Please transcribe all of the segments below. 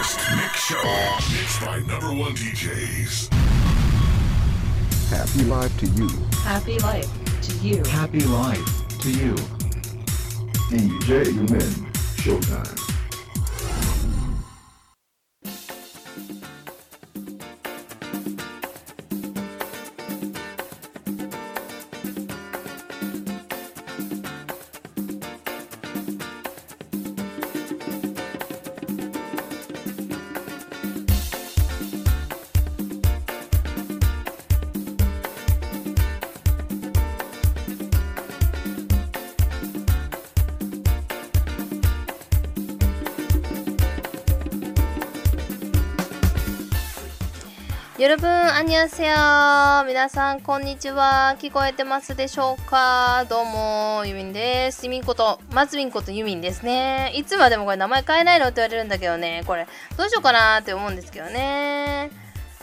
Post Mix Show. Mixed by number one DJs. Happy life to you. Happy life to you. Happy life to you. DJ Yumin. Showtime. よろぶん、あにゃせよ皆さん、こんにちは。聞こえてますでしょうか?どうも、ゆみんです。ゆみんこと、まつみんことゆみんですね。いつまでもこれ名前変えないのって言われるんだけどね、これ、どうしようかなって思うんですけどね。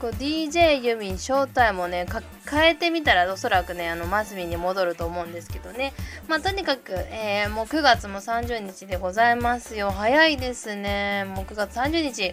こう DJ ユミン正体もね変えてみたらおそらくねあのマスミに戻ると思うんですけどねまあとにかく、えー、もう9月も30日でございますよ早いですねもう9月30日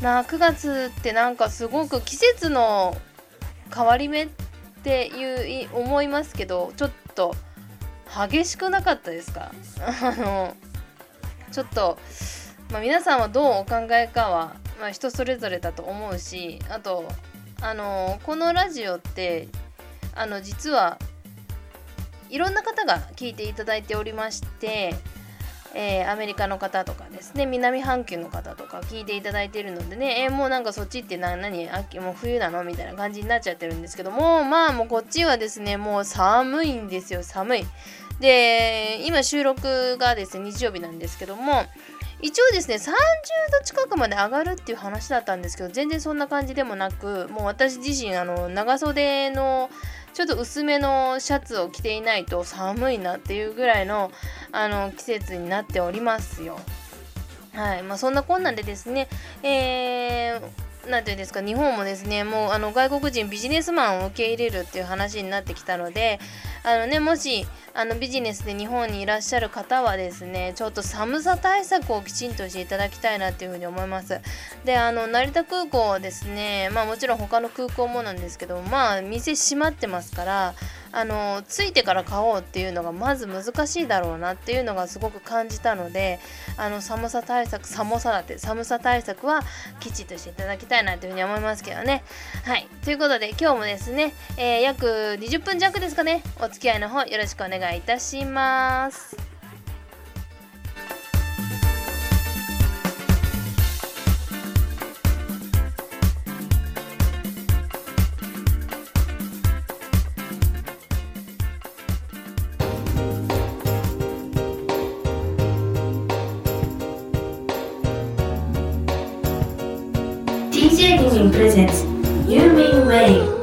まあ9月ってなんかすごく季節の変わり目っていう思いますけどちょっと激しくなかったですか？あのちょっと、まあ、皆さんはどうお考えかは、まあ、人それぞれだと思うしあとあのこのラジオってあの実はいろんな方が聞いていただいておりましてえー、アメリカの方とかですね南半球の方とか聞いていただいているのでね、えー、もうなんかそっちって何何秋もう冬なの？みたいな感じになっちゃってるんですけどもまあもうこっちはですねもう寒いんですよ寒い。で今収録がですね日曜日なんですけども一応ですね30度近くまで上がるっていう話だったんですけど全然そんな感じでもなくもう私自身あの長袖のちょっと薄めのシャツを着ていないと寒いなっていうぐらいのあの季節になっておりますよ。はいまあ、そんなこんなんでですね、えーなんていうんですか日本もですねもうあの外国人ビジネスマンを受け入れるっていう話になってきたのであのねもしあのビジネスで日本にいらっしゃる方はですねちょっと寒さ対策をきちんとしていただきたいなっていうふうに思います。であの成田空港ですねまあもちろん他の空港もなんですけどまあ店閉まってますからあのついてから買おうっていうのがまず難しいだろうなっていうのがすごく感じたのであの寒さ対策寒さだって寒さ対策はきちっとしていただきたいなというふうに思いますけどね。はい。ということで今日もですね、えー、約20分弱ですかね。お付き合いの方よろしくお願いいたします。プレゼンツユーミンウェイ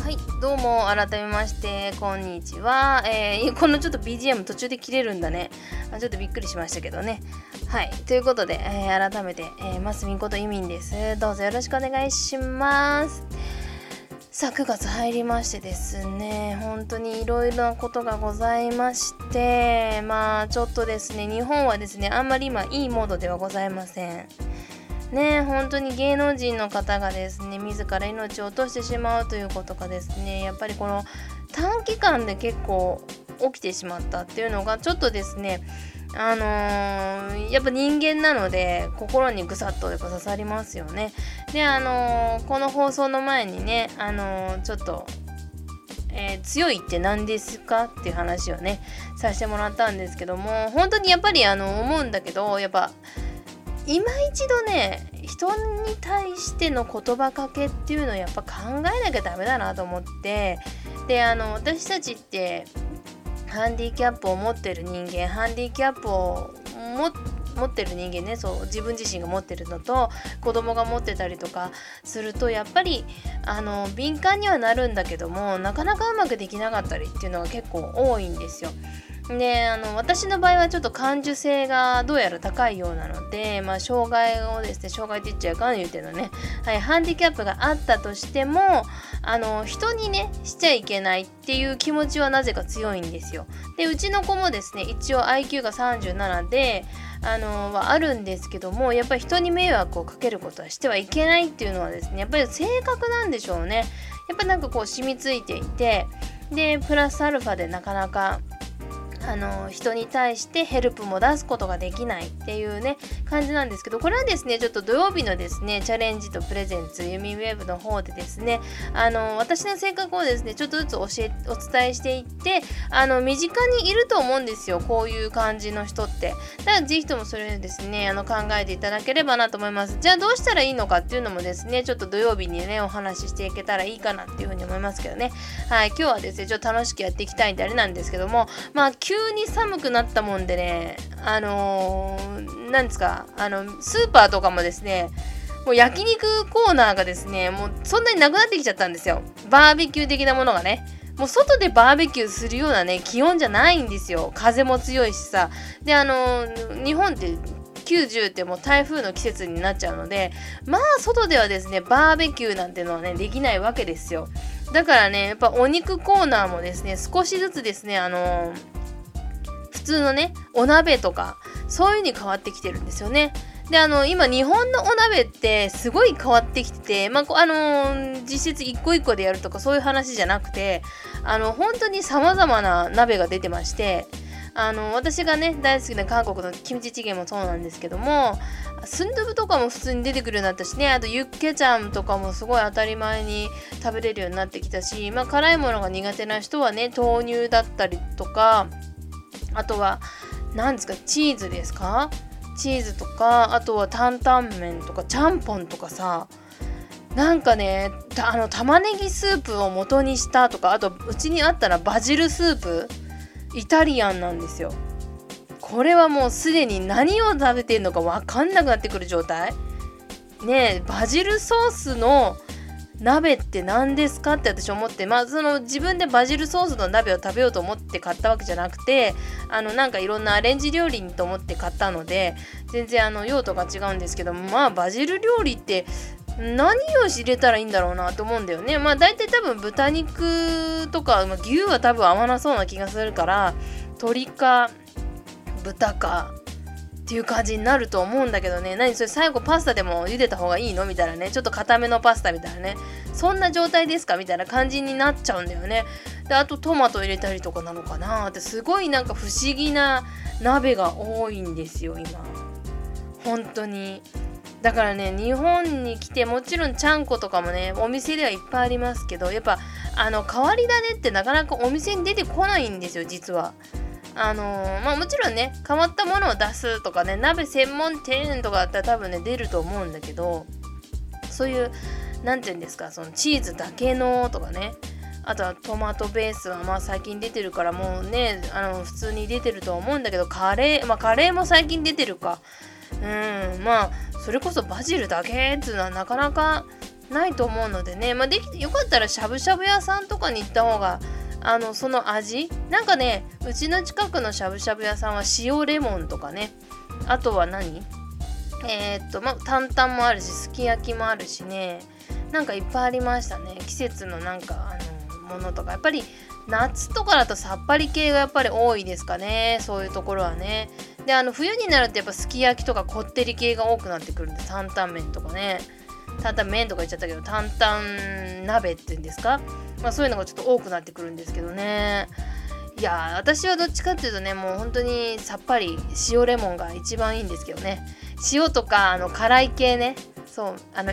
はいどうも改めましてこんにちは、えー、このちょっと BGM 途中で切れるんだね。ちょっとびっくりしましたけどね。はい。ということで、えー、改めて、えー、マスミンことユミンです。どうぞよろしくお願いします。さあ9月入りましてですね本当にいろいろなことがございましてまあちょっとですね日本はですねあんまり今いいモードではございません。ね本当に芸能人の方がですね自ら命を落としてしまうということがですねやっぱりこの短期間で結構起きてしまったっていうのがちょっとですねあのー、やっぱ人間なので心にぐさっと刺さりますよね。であのー、この放送の前にね、あのー、ちょっと、えー、強いって何ですかっていう話をねさせてもらったんですけども本当にやっぱりあの思うんだけどやっぱ今一度ね人に対しての言葉かけっていうのをやっぱ考えなきゃダメだなと思ってであの私たちってハンディキャップを持ってる人間ハンディキャップを持ってる人間ねそう自分自身が持ってるのと子供が持ってたりとかするとやっぱりあの敏感にはなるんだけどもなかなかうまくできなかったりっていうのが結構多いんですよ。であの私の場合はちょっと感受性がどうやら高いようなので、まあ、障害をですね障害って言っちゃうかん言うてのね、はい、ハンディキャップがあったとしてもあの人にねしちゃいけないっていう気持ちはなぜか強いんですよ。でうちの子もですね一応 IQ が37であのはあるんですけどもやっぱり人に迷惑をかけることはしてはいけないっていうのはですねやっぱり性格なんでしょうね。やっぱなんかこう染みついていてでプラスアルファでなかなかあの人に対してヘルプも出すことができないっていうね感じなんですけどこれはですねちょっと土曜日のですねチャレンジとプレゼンツユミウェーブの方でですねあの私の性格をですねちょっとずつ教えお伝えしていってあの身近にいると思うんですよこういう感じの人って。だからぜひともそれをですねあの考えていただければなと思います。じゃあどうしたらいいのかっていうのもですねちょっと土曜日にねお話ししていけたらいいかなっていうふうに思いますけどね。はい今日はですねちょっと楽しくやっていきたいんであれなんですけどもまあ急に寒くなったもんでねあのー、なんですかあのスーパーとかもですねもう焼肉コーナーがですねもうそんなになくなってきちゃったんですよ。バーベキュー的なものがね。もう外でバーベキューするようなね気温じゃないんですよ。風も強いしさ。であのー、日本って90ってもう台風の季節になっちゃうのでまあ外ではですねバーベキューなんてのはねできないわけですよ。だからねやっぱお肉コーナーもですね少しずつですねあのー通のねお鍋とかそういう風に変わってきてるんですよね。であの今日本のお鍋ってすごい変わってきてて、まああのー、実質一個一個でやるとかそういう話じゃなくてあの本当にさまざまな鍋が出てましてあの私がね大好きな韓国のキムチチゲもそうなんですけどもスンドゥブとかも普通に出てくるようになったしねあとユッケちゃんとかもすごい当たり前に食べれるようになってきたし、まあ、辛いものが苦手な人はね豆乳だったりとかあとは何ですかチーズですか？チーズとかあとは担々麺とかちゃんぽんとかさなんかねあの玉ねぎスープを元にしたとかあとうちにあったらバジルスープイタリアンなんですよ。これはもうすでに何を食べてるのか分かんなくなってくる状態。ねえバジルソースの鍋って何ですかって私思ってまあその自分でバジルソースの鍋を食べようと思って買ったわけじゃなくてあのなんかいろんなアレンジ料理にと思って買ったので全然あの用途が違うんですけどまあバジル料理って何を入れたらいいんだろうなと思うんだよね。まあ大体多分豚肉とか、まあ、牛は多分合わなそうな気がするから鶏か豚かっていう感じになると思うんだけどね。何それ最後パスタでも茹でた方がいいの？みたいなね。ちょっと固めのパスタみたいなね。そんな状態ですか？みたいな感じになっちゃうんだよね。であとトマト入れたりとかなのかなって。すごいなんか不思議な鍋が多いんですよ今。本当に。だからね日本に来てもちろんちゃんことかもねお店ではいっぱいありますけどやっぱあの変わり種ってなかなかお店に出てこないんですよ実は。あのー、まあもちろんね変わったものを出すとかね鍋専門店とかだったら多分ね出ると思うんだけどそういう何て言うんですかそのチーズだけのとかねあとはトマトベースはまあ最近出てるからもうねあの普通に出てると思うんだけどカレーまあカレーも最近出てるか。うんまあそれこそバジルだけっていうのはなかなかないと思うのでねまあできてよかったらしゃぶしゃぶ屋さんとかに行った方があのその味？なんかねうちの近くのしゃぶしゃぶ屋さんは塩レモンとかね。あとは何？えー、っとまあ担々もあるしすき焼きもあるしね。なんかいっぱいありましたね。季節のなんかあのものとか。やっぱり夏とかだとさっぱり系がやっぱり多いですかね。そういうところはね。であの冬になるとやっぱすき焼きとかこってり系が多くなってくるんで担々麺とかね。担々麺とか言っちゃったけど担々鍋っていうんですか？まあ、そういうのがちょっと多くなってくるんですけどね。いや私はどっちかっていうとねもう本当にさっぱり塩レモンが一番いいんですけどね。塩とかあの辛い系ね。そうあの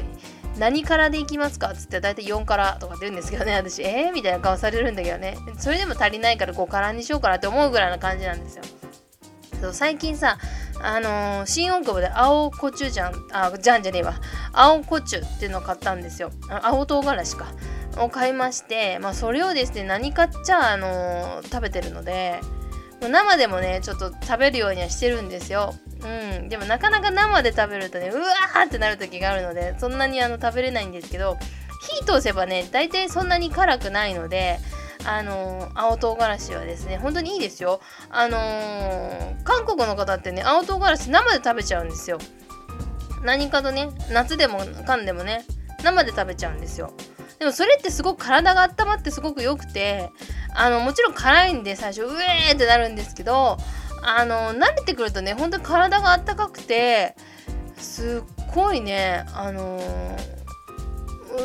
何辛でいきますかっつって大体4辛とかって言うんですけどね私。えー、みたいな顔されるんだけどね。それでも足りないから5辛にしようかなって思うぐらいな感じなんですよ。そう最近さあのー、新大久保で青コチュジャンあジャンじゃねえわ。青コチュっていうのを買ったんですよ。青唐辛子か。を買いまして、まあ、それをですね何かっちゃ、あのー、食べてるので生でもねちょっと食べるようにはしてるんですよ。うん、でもなかなか生で食べるとねうわーってなる時があるのでそんなにあの食べれないんですけど火通せばね大体そんなに辛くないのであの青唐辛子はですね本当にいいですよ。あのー韓国の方ってね青唐辛子生で食べちゃうんですよ。何かとね夏でもかんでもね生で食べちゃうんですよ。でもそれってすごく体が温まってすごく良くてあのもちろん辛いんで最初うえーってなるんですけどあの慣れてくるとね本当に体が温かくてすっごいねあのー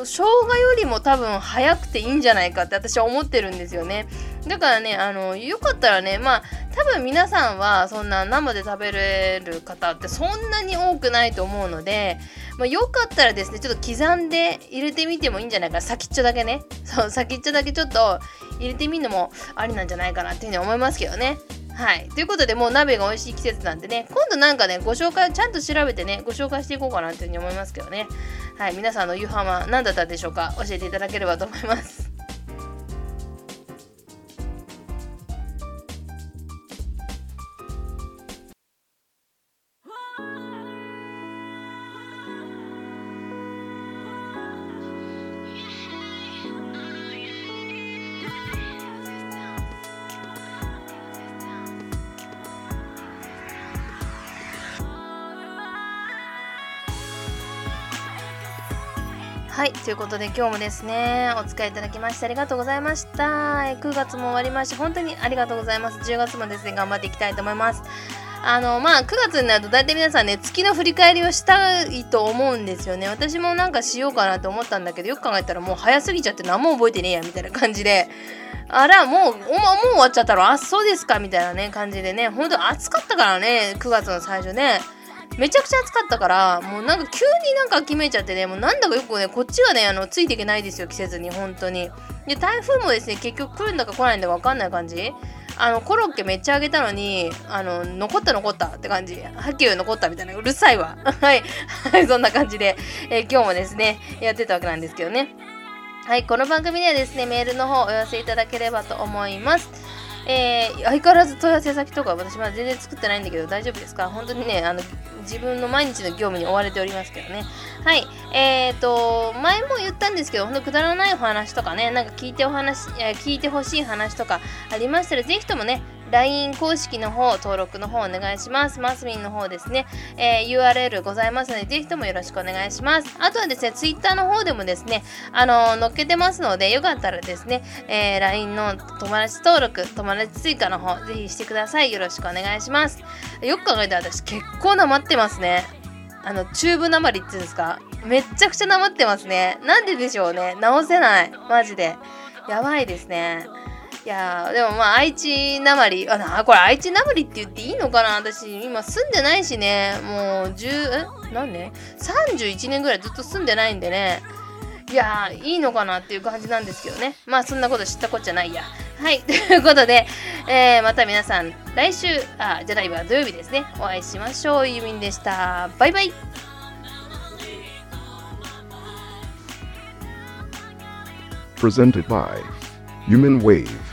生姜よりも多分早くていいんじゃないかって私は思ってるんですよね。だからねあのよかったらねまあ多分皆さんはそんな生で食べれる方ってそんなに多くないと思うので、まあ、よかったらですねちょっと刻んで入れてみてもいいんじゃないかな。先っちょだけね。そう先っちょだけちょっと入れてみるのもありなんじゃないかなっていうふうに思いますけどね。はい。ということで、もう鍋が美味しい季節なんでね、今度なんかね、ご紹介、ちゃんと調べてね、ご紹介していこうかなというふうに思いますけどね。はい。皆さんの夕飯は何だったでしょうか？教えていただければと思います。はい、ということで今日もですね、お使いいただきましてありがとうございました。9月も終わりまして、本当にありがとうございます。10月もですね、頑張っていきたいと思います。あの、まあ、9月になると大体皆さんね、月の振り返りをしたいと思うんですよね。私もなんかしようかなと思ったんだけど、よく考えたらもう早すぎちゃって何も覚えてねえや、みたいな感じで。あら、もう、おま、もう終わっちゃったのあ、そうですかみたいなね、感じでね、本当暑かったからね、9月の最初ね。めちゃくちゃ暑かったからもうなんか急になんか秋めちゃってねもうなんだかよくねこっちがねあのついていけないですよ季節に本当に。で台風もですね結局来るんだか来ないんだか分かんない感じ。あのコロッケめっちゃあげたのにあの残った残ったって感じ。はっきり残ったみたいな。うるさいわ。はい。はいそんな感じで、えー今日もですねやってたわけなんですけどね。はい、この番組ではですね、メールの方お寄せいただければと思います。えー相変わらず問い合わせ先とか私まだ全然作ってないんだけど大丈夫ですか？本当にね、あの、自分の毎日の業務に追われておりますけどね。はい、えーと、前も言ったんですけど、本当くだらないお話とかね、なんか聞いてお話、えー聞いてほしい話とかありましたら、ぜひともね、LINE 公式の方、登録の方お願いします。マスミンの方ですね、えー URL ございますので、ぜひともよろしくお願いします。あとはですね、Twitter の方でもですね、あのー載っけてますので、よかったらですね、えー LINE の友達登録、友達追加の方、ぜひしてください。よろしくお願いします。よく考えたら私、結構なまってますね。あの、チューブなまりっていうんですか？めっちゃくちゃなまってますね。なんででしょうね。直せない。マジで。やばいですね。いやでもまあ愛知なまりあなこれ愛知なまりって言っていいのかな？私今住んでないしね。もう10え？何年 ?31 年ぐらいずっと住んでないんでね。いやいいのかなっていう感じなんですけどね。まあそんなこと知ったこっちゃないや。はい ということで、えーまた皆さん来週あじゃないわ土曜日ですね。お会いしましょうゆみんでした。バイバイ。Presented by Human Wave.